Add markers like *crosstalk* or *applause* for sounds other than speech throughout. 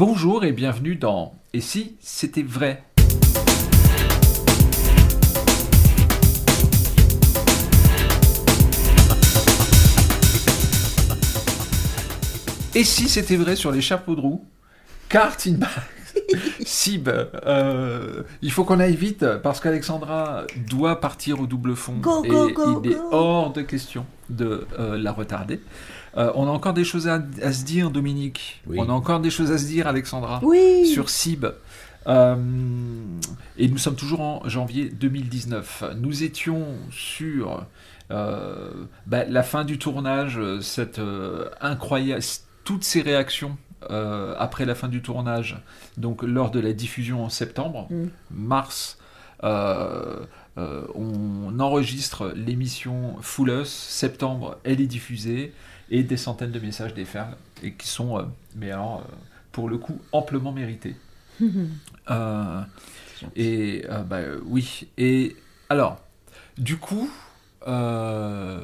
Bonjour et bienvenue dans Et si c'était vrai? Et si c'était vrai sur les chapeaux de roue? Karting *laughs* Sib, euh, il faut qu'on aille vite parce qu'Alexandra doit partir au double fond Go, et go, go, il est hors de question de euh, la retarder. Euh, on a encore des choses à, à se dire, Dominique. Oui. On a encore des choses à se dire, Alexandra, Oui. sur Sib. Euh, et nous sommes toujours en janvier 2019. Nous étions sur euh, bah, la fin du tournage, cette euh, incroyable, toutes ces réactions euh, après la fin du tournage, donc lors de la diffusion en septembre, Mm. mars. euh, euh, on enregistre l'émission Full Us, septembre, elle est diffusée, et des centaines de messages déferlent, et qui sont, euh, mais alors, euh, pour le coup, amplement mérités. *laughs* Euh, et euh, bah, oui. Et alors, du coup, euh,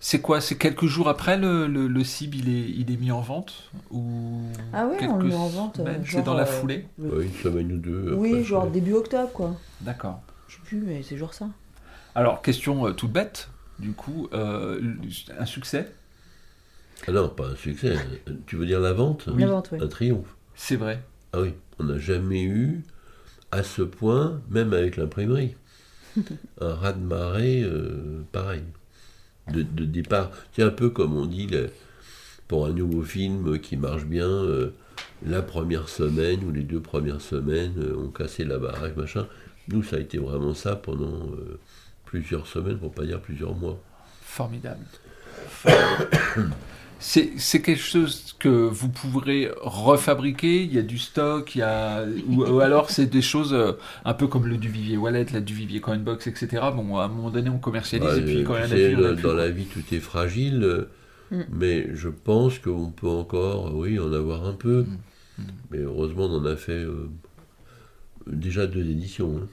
c'est quoi? C'est quelques jours après le, le, le CIB, il est, il est mis en vente? Ou Ah ouais, on le met en vente, C'est dans la euh, foulée? Ouais, une semaine ou deux. Oui, genre début octobre, quoi. D'accord. Je sais plus, mais c'est genre ça. Alors, question euh, toute bête, du coup, euh, un succès? Ah non, pas un succès. Tu veux dire la vente La vente, oui. Un triomphe. C'est vrai. Ah oui, on n'a jamais eu à ce point, même avec l'imprimerie, *laughs* un raz-de-marée euh, pareil. De, de départ, c'est un peu comme on dit le- pour un nouveau film qui marche bien, euh, la première semaine ou les deux premières semaines euh, ont cassé la baraque, machin. Nous, ça a été vraiment ça pendant euh, plusieurs semaines, pour pas dire plusieurs mois. Formidable. *coughs* c'est quelque chose que vous pourrez refabriquer, il y a du stock, il y a... ou, ou alors c'est des choses euh, un peu comme le Duvivier Wallet, la Duvivier Coinbox, etc. Bon, à un moment donné, on commercialise Ouais, et puis quand il y en a plus, en a dans, plus, dans la vie, tout est fragile, Mm. mais je pense qu'on peut encore, oui, en avoir un peu. Mm. Mm. Mais heureusement, on en a fait euh, déjà deux éditions. hein.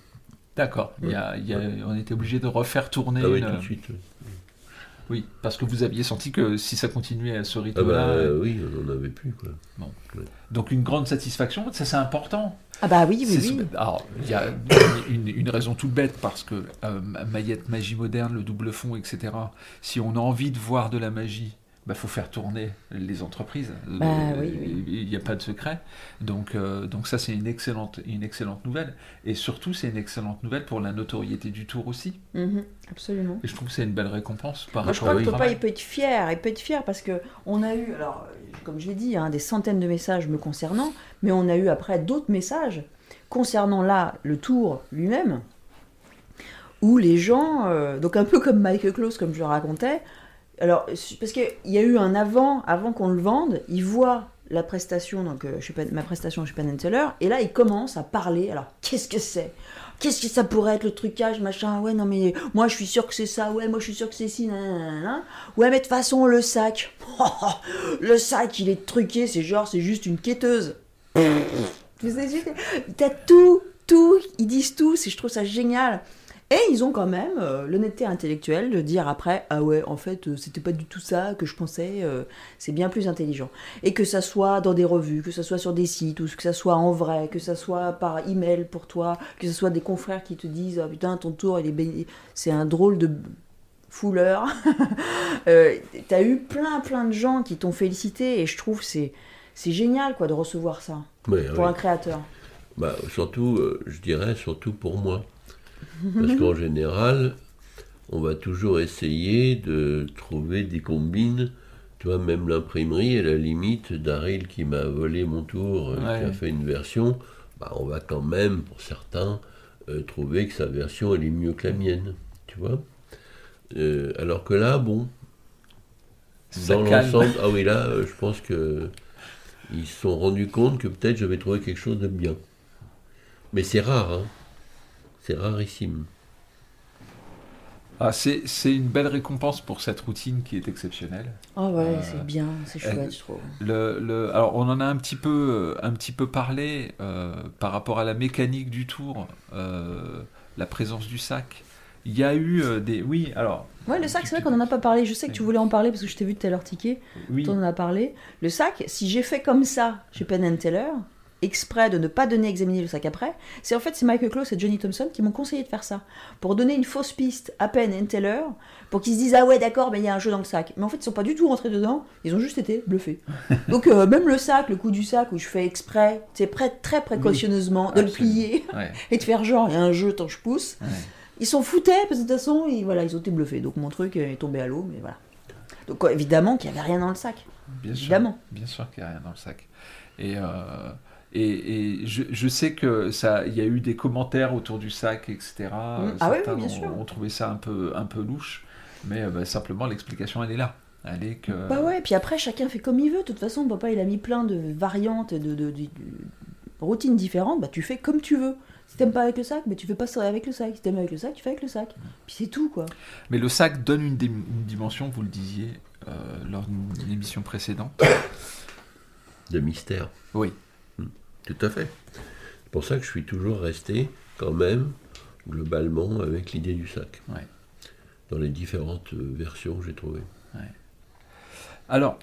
D'accord, il y a- il y a- on était obligé de refaire tourner. Ah oui, une- tout de suite. Oui, parce que vous aviez senti que si ça continuait à ce Ah rythme-là, bah euh, oui, on n'en avait plus. Quoi. donc une grande satisfaction, ça c'est important. Ah bah oui, oui, oui. Alors, il y a une, une raison toute bête, parce que euh, Maillette, magie moderne, le double fond, etc., si on a envie de voir de la magie, il faut faire tourner les entreprises. Bah oui, oui. Il n'y a pas de secret. Donc, euh, donc ça, c'est une excellente, une excellente nouvelle. Et surtout, c'est une excellente nouvelle pour la notoriété du tour aussi. Mhm, absolument. Et je trouve que c'est une belle récompense par Moi, je rapport crois au que papa, travail. il peut être fier. Il peut être fier parce que on a eu, alors, euh, comme je l'ai dit, hein, des centaines de messages me concernant, mais on a eu après d'autres messages concernant là le tour lui-même, où les gens, euh, donc un peu comme Michael Close, comme je le racontais, alors, parce qu'il y a eu un avant, avant qu'on le vende, il voit la prestation, donc euh, chez Penn- ma prestation chez Penn Teller, et là il commence à parler. Alors, qu'est-ce que c'est? Qu'est-ce que ça pourrait être le trucage, machin? Ouais, non mais moi je suis sûr que c'est ça. Ouais, moi je suis sûr que c'est ci. nanana. Ouais, mais de toute façon le sac, *laughs* le sac il est truqué. C'est genre c'est juste une quêteuse. T'as tout, tout. Ils disent tout. C'est je trouve ça génial. Et ils ont quand même euh, l'honnêteté intellectuelle de dire après ah ouais en fait euh, c'était pas du tout ça que je pensais. euh, c'est bien plus intelligent. Et que ça soit dans des revues, que ça soit sur des sites, ou que ça soit en vrai, que ça soit par email pour toi, que ce soit des confrères qui te disent ah putain ton tour il est c'est un drôle de fouleur. *laughs* T'as eu plein plein de gens qui t'ont félicité et je trouve c'est c'est génial quoi de recevoir ça Ouais, pour un créateur. Bah, surtout, je dirais, surtout pour moi. Parce qu'en général, on va toujours essayer de trouver des combines. Tu vois, même l'imprimerie, à la limite, Daryl qui m'a volé mon tour, euh, qui a fait une version, bah, on va quand même, pour certains, euh, trouver que sa version, elle est mieux que la mienne. Tu vois Euh, Alors que là, bon, Ça dans l'ensemble, ah oui, là, *laughs* euh, je pense que ils se sont rendus compte que peut-être j'avais trouvé quelque chose de bien. Mais c'est rare, hein. C'est rarissime. Ah, c'est c'est une belle récompense pour cette routine qui est exceptionnelle. Oh ouais, Euh, c'est bien, c'est chouette, euh, je trouve. Le, le- alors, on en a un petit peu, un petit peu parlé euh, par rapport à la mécanique du tour, euh, la présence du sac. Il y a eu euh, des. Oui, alors. Ouais, le sac, c'est vrai qu'on en a pas parlé. Je sais que tu voulais en parler parce que je t'ai vu tout à l'heure ticket. Oui. Tu en as parlé. Le sac, si j'ai fait comme ça chez Penn and Teller, exprès de ne pas donner examiner le sac après, c'est en fait c'est Michael Close et Johnny Thompson qui m'ont conseillé de faire ça pour donner une fausse piste à Penn and Teller pour qu'ils se disent ah ouais d'accord mais il y a un jeu dans le sac. Mais en fait ils sont pas du tout rentrés dedans, ils ont juste été bluffés. *laughs* Donc euh, même le sac, le coup du sac où je fais exprès, c'est prêt très précautionneusement de le plier Ouais, *laughs* et de faire genre il y a un jeu tant je pousse. ouais. Ils s'en foutaient parce que de toute façon ils, voilà, ils ont été bluffés. Donc mon truc est tombé à l'eau mais voilà. Donc euh, évidemment qu'il y avait rien dans le sac. Bien sûr. Évidemment. Bien sûr qu'il n'y a rien dans le sac. Et, euh, et, et je, je sais que ça, il y a eu des commentaires autour du sac, etc. Ah oui, bien ont, sûr. ont trouvé ça un peu, un peu louche, mais euh, bah, simplement l'explication elle est là. Elle est que. Bah ouais, puis après, chacun fait comme il veut. De toute façon, papa, il a mis plein de variantes, et de, de- de- de routines différentes. Bah, tu fais comme tu veux. Si t'aimes pas avec le sac, bah, tu fais pas ça avec le sac. Si t'aimes avec le sac, tu fais avec le sac. Puis c'est tout, quoi. Mais le sac donne une, dim- une dimension, vous le disiez euh, lors d'une émission précédente. *coughs* De mystère. Oui. Tout à fait. C'est pour ça que je suis toujours resté, quand même, globalement, avec l'idée du sac. Ouais. Dans les différentes euh, versions que j'ai trouvées. Alors,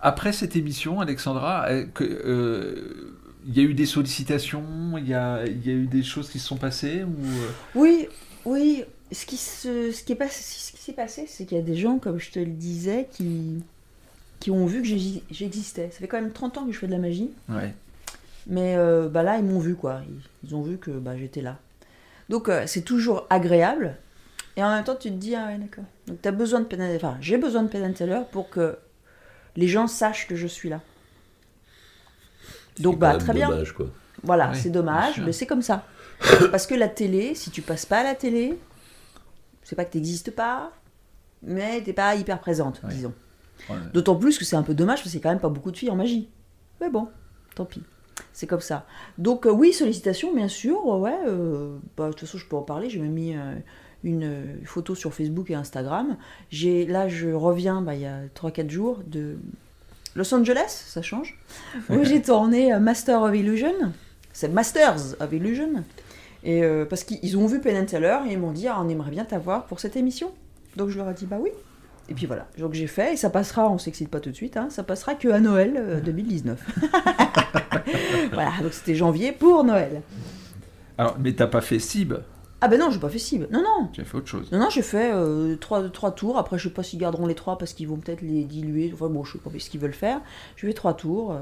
après cette émission, Alexandra, euh, que, euh, il y a eu des sollicitations, il y a, il y a eu des choses qui se sont passées ou euh, Oui, oui. Ce qui se, ce qui est passé, ce qui s'est passé, c'est qu'il y a des gens, comme je te le disais, qui, qui ont vu que j'exi- j'existais. Ça fait quand même 30 ans que je fais de la magie. ouais. Mais euh, bah là, ils m'ont vu, quoi. Ils, ils ont vu que bah, j'étais là. Donc, euh, c'est toujours agréable. Et en même temps, tu te dis, ah ouais, d'accord. Donc, as besoin de Penn Enfin, j'ai besoin de Penn Teller pour que les gens sachent que je suis là. Donc, bah, très bien. dommage, quoi. Voilà, Oui, c'est dommage, mais c'est comme ça. Parce que la télé, si tu passes pas à la télé, c'est pas que tu n'existes pas, mais t'es pas hyper présente, Oui. disons. Ouais. D'autant plus que c'est un peu dommage parce que c'est quand même pas beaucoup de filles en magie. Mais bon, tant pis. C'est comme ça. Donc euh, oui, sollicitation, bien sûr. Ouais, euh, bah, de toute façon, je peux en parler. J'ai même mis euh, une photo sur Facebook et Instagram. J'ai là, je reviens, bah, il y a 3-4 jours de Los Angeles, ça change. *laughs* Où j'ai tourné Master of Illusion. C'est Masters of Illusion. Et parce qu'ils ont vu Penn and Teller et ils m'ont dit ah, on aimerait bien t'avoir pour cette émission. Donc je leur ai dit bah oui. Et puis voilà, donc j'ai fait, et ça passera, on s'excite pas tout de suite, hein, ça passera que à Noël euh, *laughs* 2019. *laughs* *laughs* voilà, donc c'était janvier pour Noël. Alors, mais t'as pas fait Cib, Ah ben non, j'ai pas fait cible. Non, non. tu as fait autre chose. Non, non, j'ai fait euh, trois, trois tours. Après, je sais pas s'ils garderont les trois parce qu'ils vont peut-être les diluer. Enfin bon, je sais pas ce qu'ils veulent faire. Je fais trois tours. euh,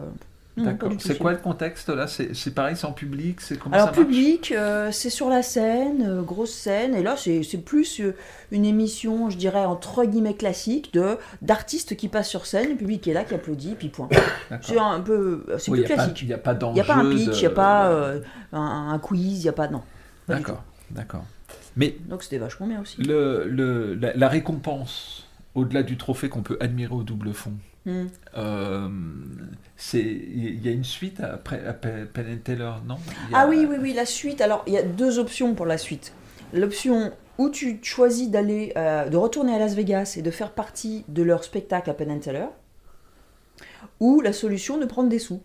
D'accord. C'est quoi le contexte là? C'est pareil, c'est en public C'est comment Alors ça public, euh, c'est sur la scène, euh, grosse scène, et là c'est plus euh, une émission, je dirais entre guillemets classique, de d'artistes qui passent sur scène, le public est là, qui applaudit, puis point. C'est un peu, c'est Oui, plus classique. Il n'y a pas Il d'enjeu. n'y a pas un pitch, il n'y a de- pas un, un quiz, il n'y a pas non. D'accord, d'accord. Mais Donc c'était vachement bien aussi. le, le- la, la récompense, au-delà du trophée qu'on peut admirer au double fond, Euh, il y a une suite après Teller, non? Ah oui, oui, oui, la suite. Alors, il y a deux options pour la suite. L'option où tu choisis d'aller, euh, de retourner à Las Vegas et de faire partie de leur spectacle à Penn and Teller, ou la solution de prendre des sous.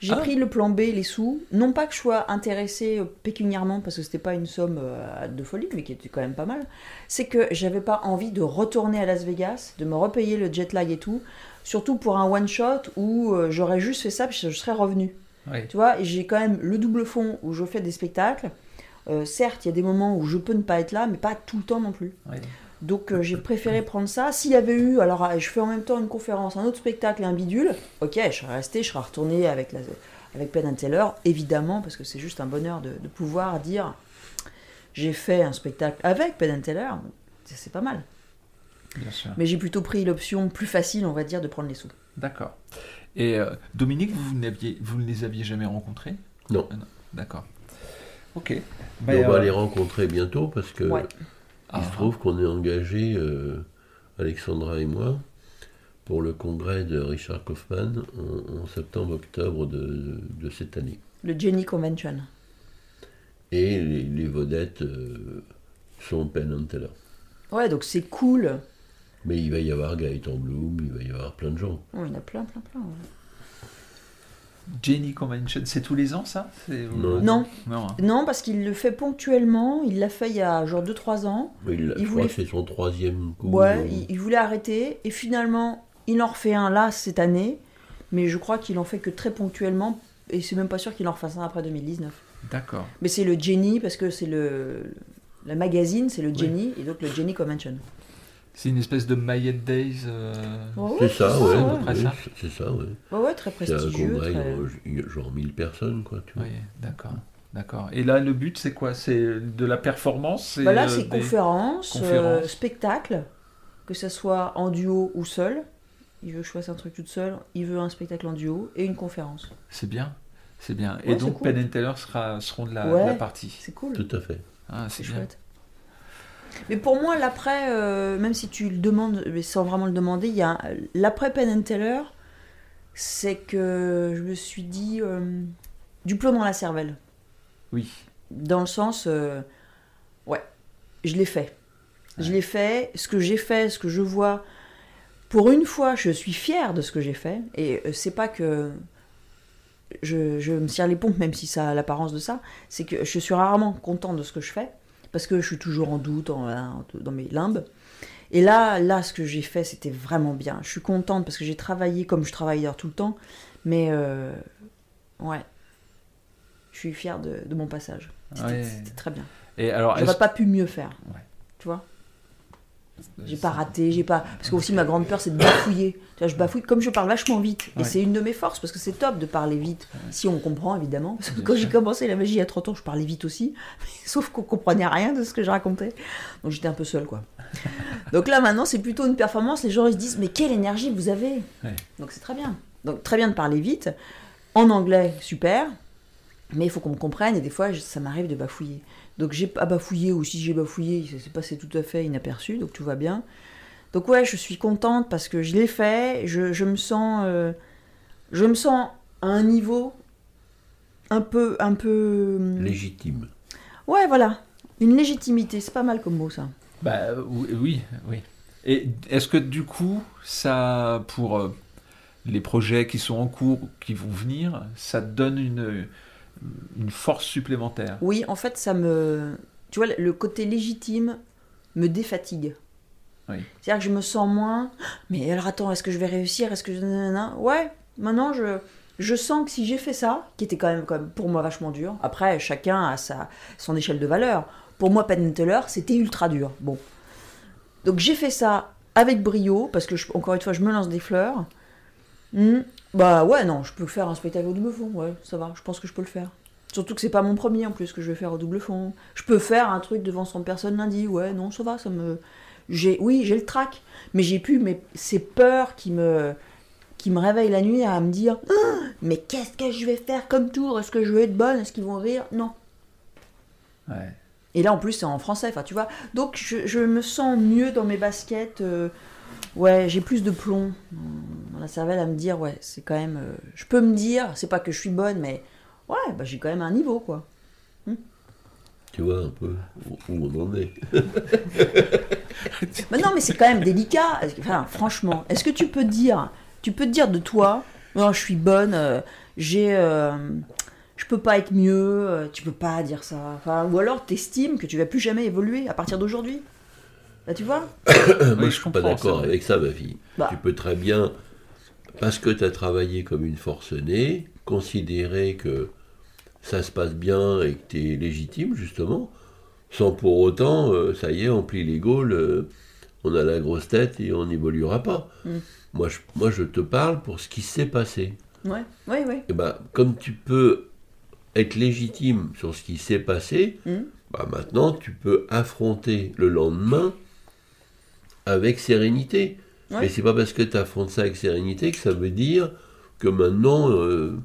J'ai Ah. pris le plan B, les sous. Non pas que je sois intéressée euh, pécuniairement, parce que c'était pas une somme euh, de folie, mais qui était quand même pas mal. C'est que j'avais pas envie de retourner à Las Vegas, de me repayer le jet lag et tout. Surtout pour un one shot où euh, j'aurais juste fait ça, puis je serais revenu. Oui. Tu vois, j'ai quand même le double fond où je fais des spectacles. Euh, certes, il y a des moments où je peux ne pas être là, mais pas tout le temps non plus. Oui. Donc euh, j'ai préféré prendre ça. S'il y avait eu, alors euh, je fais en même temps une conférence, un autre spectacle et un bidule, ok, je serais resté, je serais retourné avec, la, avec Penn and Teller, évidemment, parce que c'est juste un bonheur de, de pouvoir dire j'ai fait un spectacle avec Penn and Teller, c'est pas mal. Bien sûr. Mais j'ai plutôt pris l'option plus facile, on va dire, de prendre les sous. D'accord. Et euh, Dominique, vous, ne les aviez jamais rencontrés? Non. Ah D'accord. Ok. On va euh, les rencontrer bientôt parce que Ouais. Il ah, se trouve qu'on est engagé, euh, Alexandra et moi, pour le congrès de Richard Kaufman en, en septembre-octobre de, de cette année. Le Jenny Convention. Et les, les vedettes euh, sont Penn and Teller. Ouais, donc c'est cool. Mais il va y avoir Gaëtan Bloom, il va y avoir plein de gens. Oh, il y en a plein, plein, plein. ouais. Jenny Convention, c'est tous les ans ça C'est- Non. Non, Non, hein. non, parce qu'il le fait ponctuellement. Il l'a fait il y a genre 2-3 ans. Mais il- Il je voulait- crois que c'est son troisième coup. Ouais, euh, il, il voulait arrêter. Et finalement, il en refait un là cette année. Mais je crois qu'il en fait que très ponctuellement. Et c'est même pas sûr qu'il en refasse un après 2019. D'accord. Mais c'est le Jenny, parce que c'est le. Le magazine, c'est le Jenny, et donc le Jenny Convention. C'est une espèce de Mayan Days. euh, Ouais, C'est ça, ouais. ça. C'est ça, ouais. Ouais, ouais, très C'est un prestigieux. congrès, très- genre 1000 personnes, quoi. Tu vois. Oui, d'accord. D'accord. Et là, le but, c'est quoi? C'est de la performance Bah là, euh, c'est des- conférence, conférences. euh, spectacle, que ce soit en duo ou seul. Il veut que je fasse un truc toute seule, il veut un spectacle en duo et une conférence. C'est bien. C'est bien. Ouais, Et donc, cool. Penn and Teller sera, seront de la, de Ouais. la partie. C'est cool, Tout à fait. Ah, c'est chouette. Mais pour moi, l'après, euh, même si tu le demandes, mais sans vraiment le demander, il y a l'après Penn and Teller, c'est que je me suis dit euh, du plomb dans la cervelle. Oui. Dans le sens, euh, ouais, je l'ai fait. Je l'ai fait. Ce que j'ai fait, ce que je vois, pour une fois, je suis fière de ce que j'ai fait. Et c'est pas que je, je me tire les pompes, même si ça a l'apparence de ça. C'est que je suis rarement contente de ce que je fais. Parce que je suis toujours en doute en- en- dans mes limbes. Et là, là, ce que j'ai fait, c'était vraiment bien. Je suis contente parce que j'ai travaillé comme je travaille d'ailleurs tout le temps. Mais euh, ouais, je suis fière de, de mon passage. C'était Ouais. très bien. Et alors, J'aurais pas pu mieux faire. Ouais. Tu vois? J'ai pas raté, j'ai pas. Parce que aussi ma grande peur c'est de bafouiller. Tu vois, je bafouille comme je parle vachement vite. Et Ouais. c'est une de mes forces parce que c'est top de parler vite. Si on comprend évidemment. Parce que quand j'ai commencé la magie il y a 30 ans, je parlais vite aussi. *laughs* Sauf qu'on comprenait rien de ce que je racontais. Donc j'étais un peu seule quoi. *laughs* Donc là maintenant c'est plutôt une performance. Les gens ils se disent mais quelle énergie vous avez Ouais. Donc c'est très bien. Donc très bien de parler vite. En anglais, super. Mais il faut qu'on me comprenne et des fois ça m'arrive de bafouiller. Donc j'ai pas bafouillé ou si j'ai bafouillé, ça s'est passé tout à fait inaperçu, donc tout va bien. Donc ouais, je suis contente parce que je l'ai fait, je, je me sens euh, je me sens à un niveau un peu un peu hum, Légitime. Ouais, voilà. Une légitimité, c'est pas mal comme mot ça. Bah oui, oui. oui. Et est-ce que du coup, ça, pour euh, les projets qui sont en cours, qui vont venir, ça te donne une, une force supplémentaire Oui, en fait, ça me tu vois le côté légitime me défatigue. Oui. C'est-à-dire que je me sens moins. Mais alors attends, est-ce que je vais réussir? Est-ce que je. Ouais, maintenant je, je sens que si j'ai fait ça, qui était quand même, quand même pour moi vachement dur, après chacun a sa, son échelle de valeur. Pour moi, Penn Teller, c'était ultra dur. Bon. Donc j'ai fait ça avec brio, parce que je- encore une fois, je me lance des fleurs. Hmm, Bah ouais, non, je peux faire un spectacle au double fond, ouais, ça va, je pense que je peux le faire. Surtout que c'est pas mon premier en plus que je vais faire au double fond. Je peux faire un truc devant 100 personnes lundi, ouais, non, ça va, ça me. J'ai, oui, j'ai le trac, mais j'ai pu, mais ces peurs qui me, qui me réveillent la nuit à me dire, Ah, mais qu'est-ce que je vais faire comme tour? Est-ce que je vais être bonne? Est-ce qu'ils vont rire? Non. Ouais. Et là, en plus, c'est en français, enfin, tu vois. Donc, je, je me sens mieux dans mes baskets. euh, ouais, j'ai plus de plomb dans la cervelle à me dire, ouais, c'est quand même. euh, je peux me dire, c'est pas que je suis bonne, mais ouais, bah, j'ai quand même un niveau, quoi. Tu vois un peu où où on en est. *laughs* Mais non, mais c'est quand même délicat. Enfin, franchement, est-ce que tu peux dire, tu peux te dire de toi, non, je suis bonne, euh, j'ai, euh, je peux pas être mieux, euh, tu peux pas dire ça. Enfin, ou alors t'estimes que tu vas plus jamais évoluer à partir d'aujourd'hui. Là, tu vois *coughs* Moi, Oui, je suis pas d'accord avec ça, ma fille. Bah. Tu peux très bien, parce que tu as travaillé comme une forcenée, considérer que ça se passe bien et que tu es légitime, justement, sans pour autant, euh, ça y est, on plie les gaules, euh, on a la grosse tête et on n'évoluera pas. Mm. Moi, je, moi, je te parle pour ce qui s'est passé. Ouais, ouais, ouais. Et ben, comme tu peux être légitime sur ce qui s'est passé, Mm. bah maintenant tu peux affronter le lendemain avec sérénité. Ouais. Mais c'est pas parce que tu affrontes ça avec sérénité que ça veut dire que maintenant euh,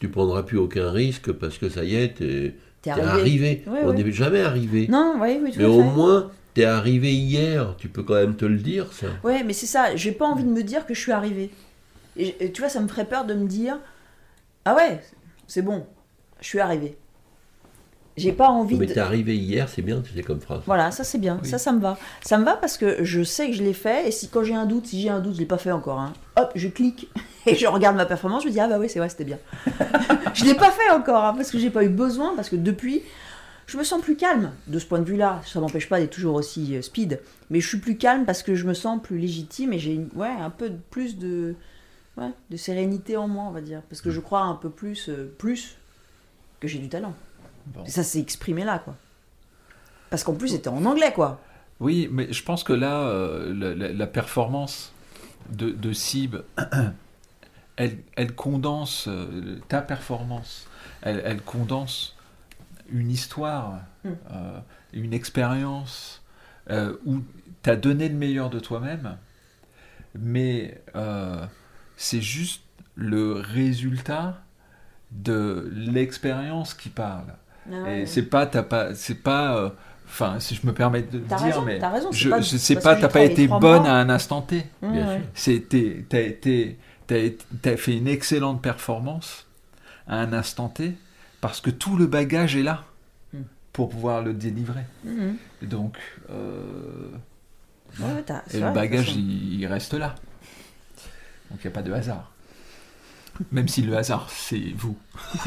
tu prendras plus aucun risque parce que ça y est, t'es t'es arrivé. arrivé. Ouais, On ouais. n'est jamais arrivé. Non, oui, tout Mais au fait. moins, t'es arrivé hier. Tu peux quand même te le dire, ça. Ouais, mais c'est ça, j'ai pas envie de me dire que je suis arrivée. Et, tu vois, ça me ferait peur de me dire Ah ouais, c'est bon, je suis arrivée. J'ai pas envie Mais de. t'es arrivé hier, c'est bien, c'est comme phrase. Voilà, ça c'est bien, Oui. ça ça me va. Ça me va parce que je sais que je l'ai fait et si quand j'ai un doute, si j'ai un doute, je l'ai pas fait encore, hein, hop, je clique *laughs* Et je regarde ma performance, je me dis, ah bah oui, c'est vrai, c'était bien. *laughs* je ne l'ai pas fait encore, hein, parce que j'ai pas eu besoin, parce que depuis, je me sens plus calme de ce point de vue-là. Ça m'empêche pas d'être toujours aussi euh, speed, mais je suis plus calme parce que je me sens plus légitime et j'ai ouais, un peu plus de, ouais, de sérénité en moi, on va dire. Parce que je crois un peu plus, euh, plus que j'ai du talent. Bon. Ça s'est exprimé là, quoi. Parce qu'en plus, c'était en anglais, quoi. Oui, mais je pense que là, euh, la, la- la performance de, de Sib, *coughs* elle, elle condense euh, ta performance, elle, elle condense une histoire, Mm. euh, une expérience où tu as donné le meilleur de toi-même, mais c'est juste le résultat de l'expérience qui parle. Ah Et c'est pas, t'as pas, c'est pas, euh, enfin, si je me permets de dire, raison, mais t'as raison, c'est je, pas je sais parce pas, que t'as pas été bonne mois. à un instant T. Ouais, Bien ouais. sûr. C'était, t'as été, t'as, fait une excellente performance à un instant T parce que tout le bagage est là Mm. pour pouvoir le délivrer. Mhm. Et donc, euh, Ouais, ouais, et vrai, le bagage, il, il reste là. Donc il n'y a pas de hasard. Même si le hasard, c'est vous. *laughs*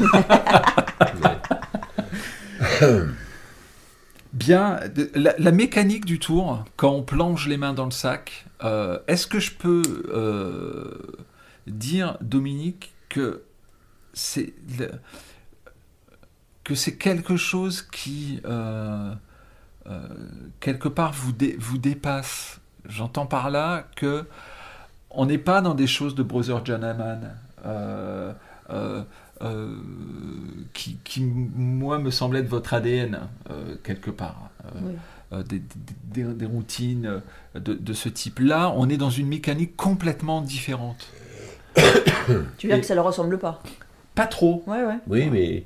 *coughs* Bien, la, mécanique du tour, quand on plonge les mains dans le sac, euh, est-ce que je peux euh, dire, Dominique, que c'est quelque chose qui euh, quelque part vous, dé- vous dépasse? J'entends par là que on n'est pas dans des choses de Brother Hammond. Euh, euh, qui, qui, moi, me semble être votre ADN, euh, quelque part. Euh, Oui. euh, des, des- des- des routines de, de ce type-là. On est dans une mécanique complètement différente. *coughs* Tu veux dire que ça leur ressemble pas? Pas trop. Ouais, ouais. Oui, mais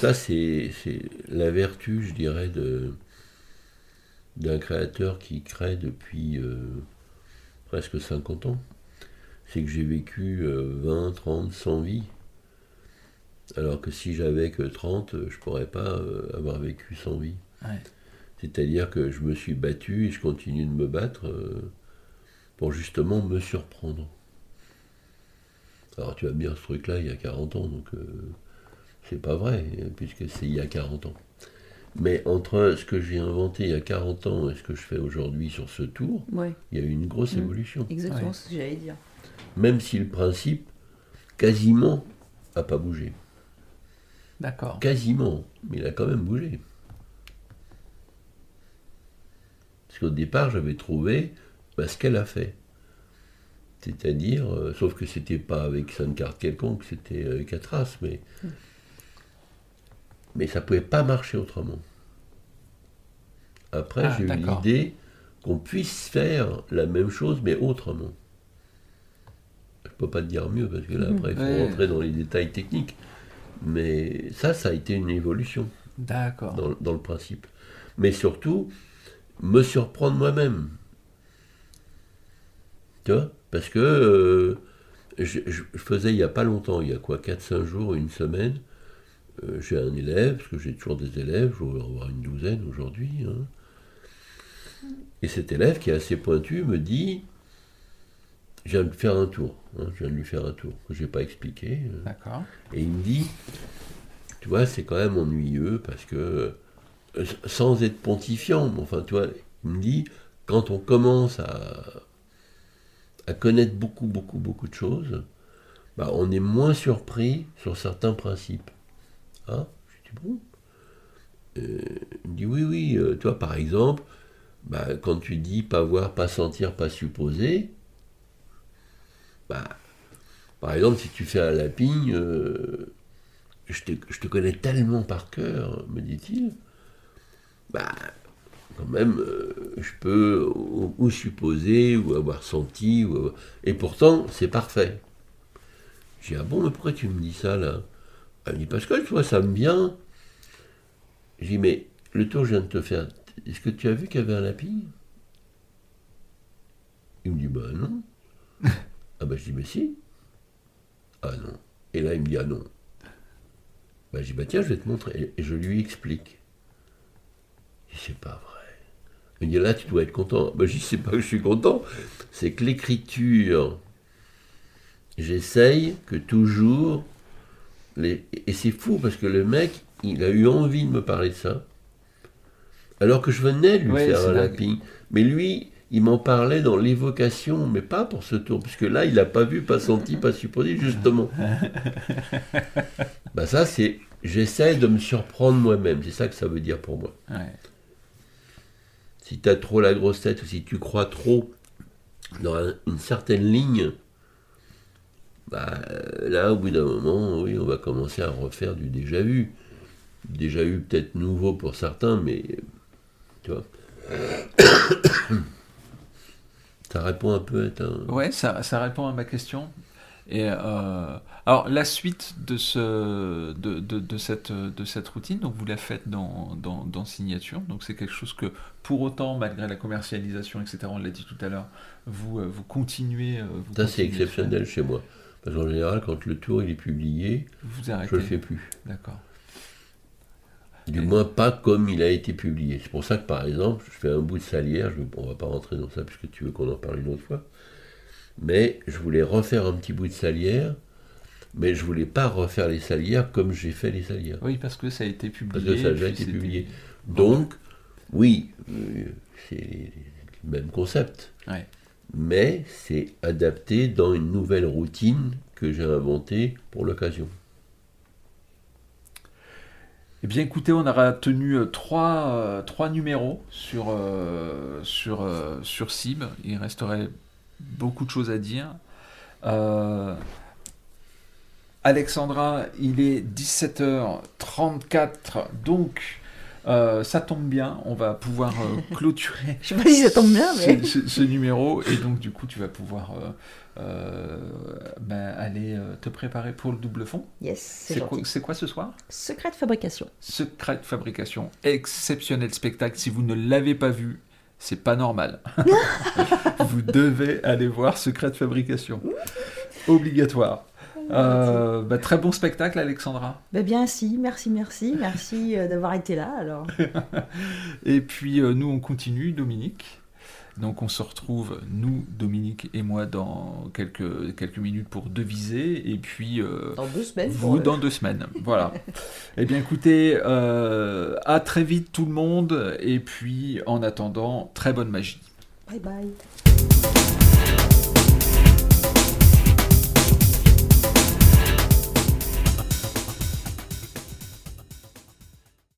ça, c'est c'est la vertu, je dirais, de d'un créateur qui crée depuis euh, presque 50 ans. C'est que j'ai vécu euh, 20, 30, 100 vies. Alors que si j'avais que 30, euh, je pourrais pas euh, avoir vécu 100 vies. Ouais. C'est-à-dire que je me suis battu et je continue de me battre euh, pour justement me surprendre. Alors tu vas me dire ce truc-là il y a 40 ans, donc euh, c'est pas vrai, puisque c'est il y a 40 ans. Mais entre ce que j'ai inventé il y a 40 ans et ce que je fais aujourd'hui sur ce tour, Ouais, il y a eu une grosse Mm. évolution. exactement Ouais. ce que j'allais dire. Même si le principe, quasiment, a pas bougé. D'accord. Quasiment, mais il a quand même bougé. Parce qu'au départ, j'avais trouvé bah, ce qu'elle a fait. C'est-à-dire, euh, sauf que c'était pas avec une carte quelconque, c'était avec Atras, mais. Mais ça pouvait pas marcher autrement. Après, Ah, j'ai eu l'idée qu'on puisse faire la même chose, mais autrement. Je peux pas te dire mieux, parce que là, après, il faut Ouais. rentrer dans les détails techniques. Mais ça, ça a été une évolution D'accord. dans, dans le principe. Mais surtout, me surprendre moi-même. Tu vois? Parce que euh, je, faisais il n'y a pas longtemps, il y a quoi, 4-5 jours, une semaine, euh, j'ai un élève, parce que j'ai toujours des élèves, je vais en avoir une douzaine aujourd'hui. hein. Et cet élève qui est assez pointu me dit, je viens de faire un tour, hein, je viens de lui faire un tour, que je n'ai pas expliqué. euh, D'accord. et il me dit, tu vois, c'est quand même ennuyeux parce que, euh, sans être pontifiant, mais enfin, tu vois, il me dit, quand on commence à, à connaître beaucoup, beaucoup, beaucoup de choses, bah, on est moins surpris sur certains principes. Ah, je dis bon. Euh, il me dit oui, oui, euh, toi par exemple, bah, quand tu dis pas voir, pas sentir, pas supposer, bah, par exemple, si tu fais un lapping, euh, je, te, connais tellement par cœur, me dit-il, bah, quand même, euh, je peux ou, supposer, ou avoir senti, ou avoir- et pourtant, c'est parfait. J'ai dit, ah bon, mais pourquoi tu me dis ça, là? Elle me dit, parce que, tu vois, ça me vient. J'ai dit, mais le tour je viens de te faire, est-ce que tu as vu qu'il y avait un lapping? Il me dit, bah non. Ah bah je dis, mais si. Ah non. Et là, il me dit, ah non. Bah, je dis, bah tiens, je vais te montrer. Et je lui explique. Je dis, c'est pas vrai. Il me dit, là, tu dois être content. Bah, je dis, c'est pas que je suis content, c'est que l'écriture j'essaye que toujours. Les... Et c'est fou parce que le mec, il a eu envie de me parler de ça. Alors que je venais de lui Ouais, faire un lapping. Mais lui, il m'en parlait dans l'évocation, mais pas pour ce tour, puisque là, il n'a pas vu, pas senti, pas supposé, justement. *laughs* bah ça, c'est. J'essaie de me surprendre moi-même. C'est ça que ça veut dire pour moi. Ouais. Si tu as trop la grosse tête ou si tu crois trop dans un- une certaine ligne, bah, là, au bout d'un moment, oui, on va commencer à refaire du déjà vu. Déjà vu peut-être nouveau pour certains, mais tu vois. Ça répond un peu à ta... Ouais, ça, ça répond à ma question. Et euh, alors la suite de ce de, de, de cette de cette routine, donc vous la faites dans, dans, dans signature. Donc c'est quelque chose que pour autant, malgré la commercialisation, etc. On l'a dit tout à l'heure, vous euh, vous continuez. euh, vous Ça, c'est exceptionnel chez moi. Parce qu'en général, quand le tour il est publié, Vous je arrêtez. le fais plus. D'accord. Du moins pas comme il a été publié. C'est pour ça que par exemple, je fais un bout de salière, je, on va pas rentrer dans ça puisque tu veux qu'on en parle une autre fois, mais je voulais refaire un petit bout de salière, mais je voulais pas refaire les salières comme j'ai fait les salières. Oui, parce que ça a été publié. Parce que ça a déjà été publié. Donc, oui, euh, c'est le même concept, Ouais. mais c'est adapté dans une nouvelle routine que j'ai inventée pour l'occasion. Eh bien, écoutez, on aura tenu euh, trois, euh, trois numéros sur, euh, sur, euh, sur CIB. Il resterait beaucoup de choses à dire. Euh, Alexandra, il est 17h34, donc euh, ça tombe bien. On va pouvoir euh, *laughs* clôturer Je sais pas si ça tombe bien, mais. ce, ce- ce numéro. Et donc, du coup, tu vas pouvoir euh, ben, aller euh, te préparer pour le double fond. Yes, c'est quoi, quoi ce soir? Secret de fabrication. Secret de fabrication, exceptionnel spectacle. Si vous ne l'avez pas vu, c'est pas normal. *laughs* *laughs* vous devez aller voir Secret de fabrication. Obligatoire. Euh, bah, très bon spectacle, Alexandra. Ben bien, si, merci, merci, merci euh, d'avoir été là. Alors, *laughs* Et puis euh, nous, on continue, Dominique. Donc on se retrouve, nous, Dominique et moi, dans quelques, quelques minutes pour deviser. Et puis euh, dans deux semaines. vous dans deux semaines. Voilà. *laughs* eh bien écoutez, euh, à très vite tout le monde. Et puis en attendant, très bonne magie. Bye bye.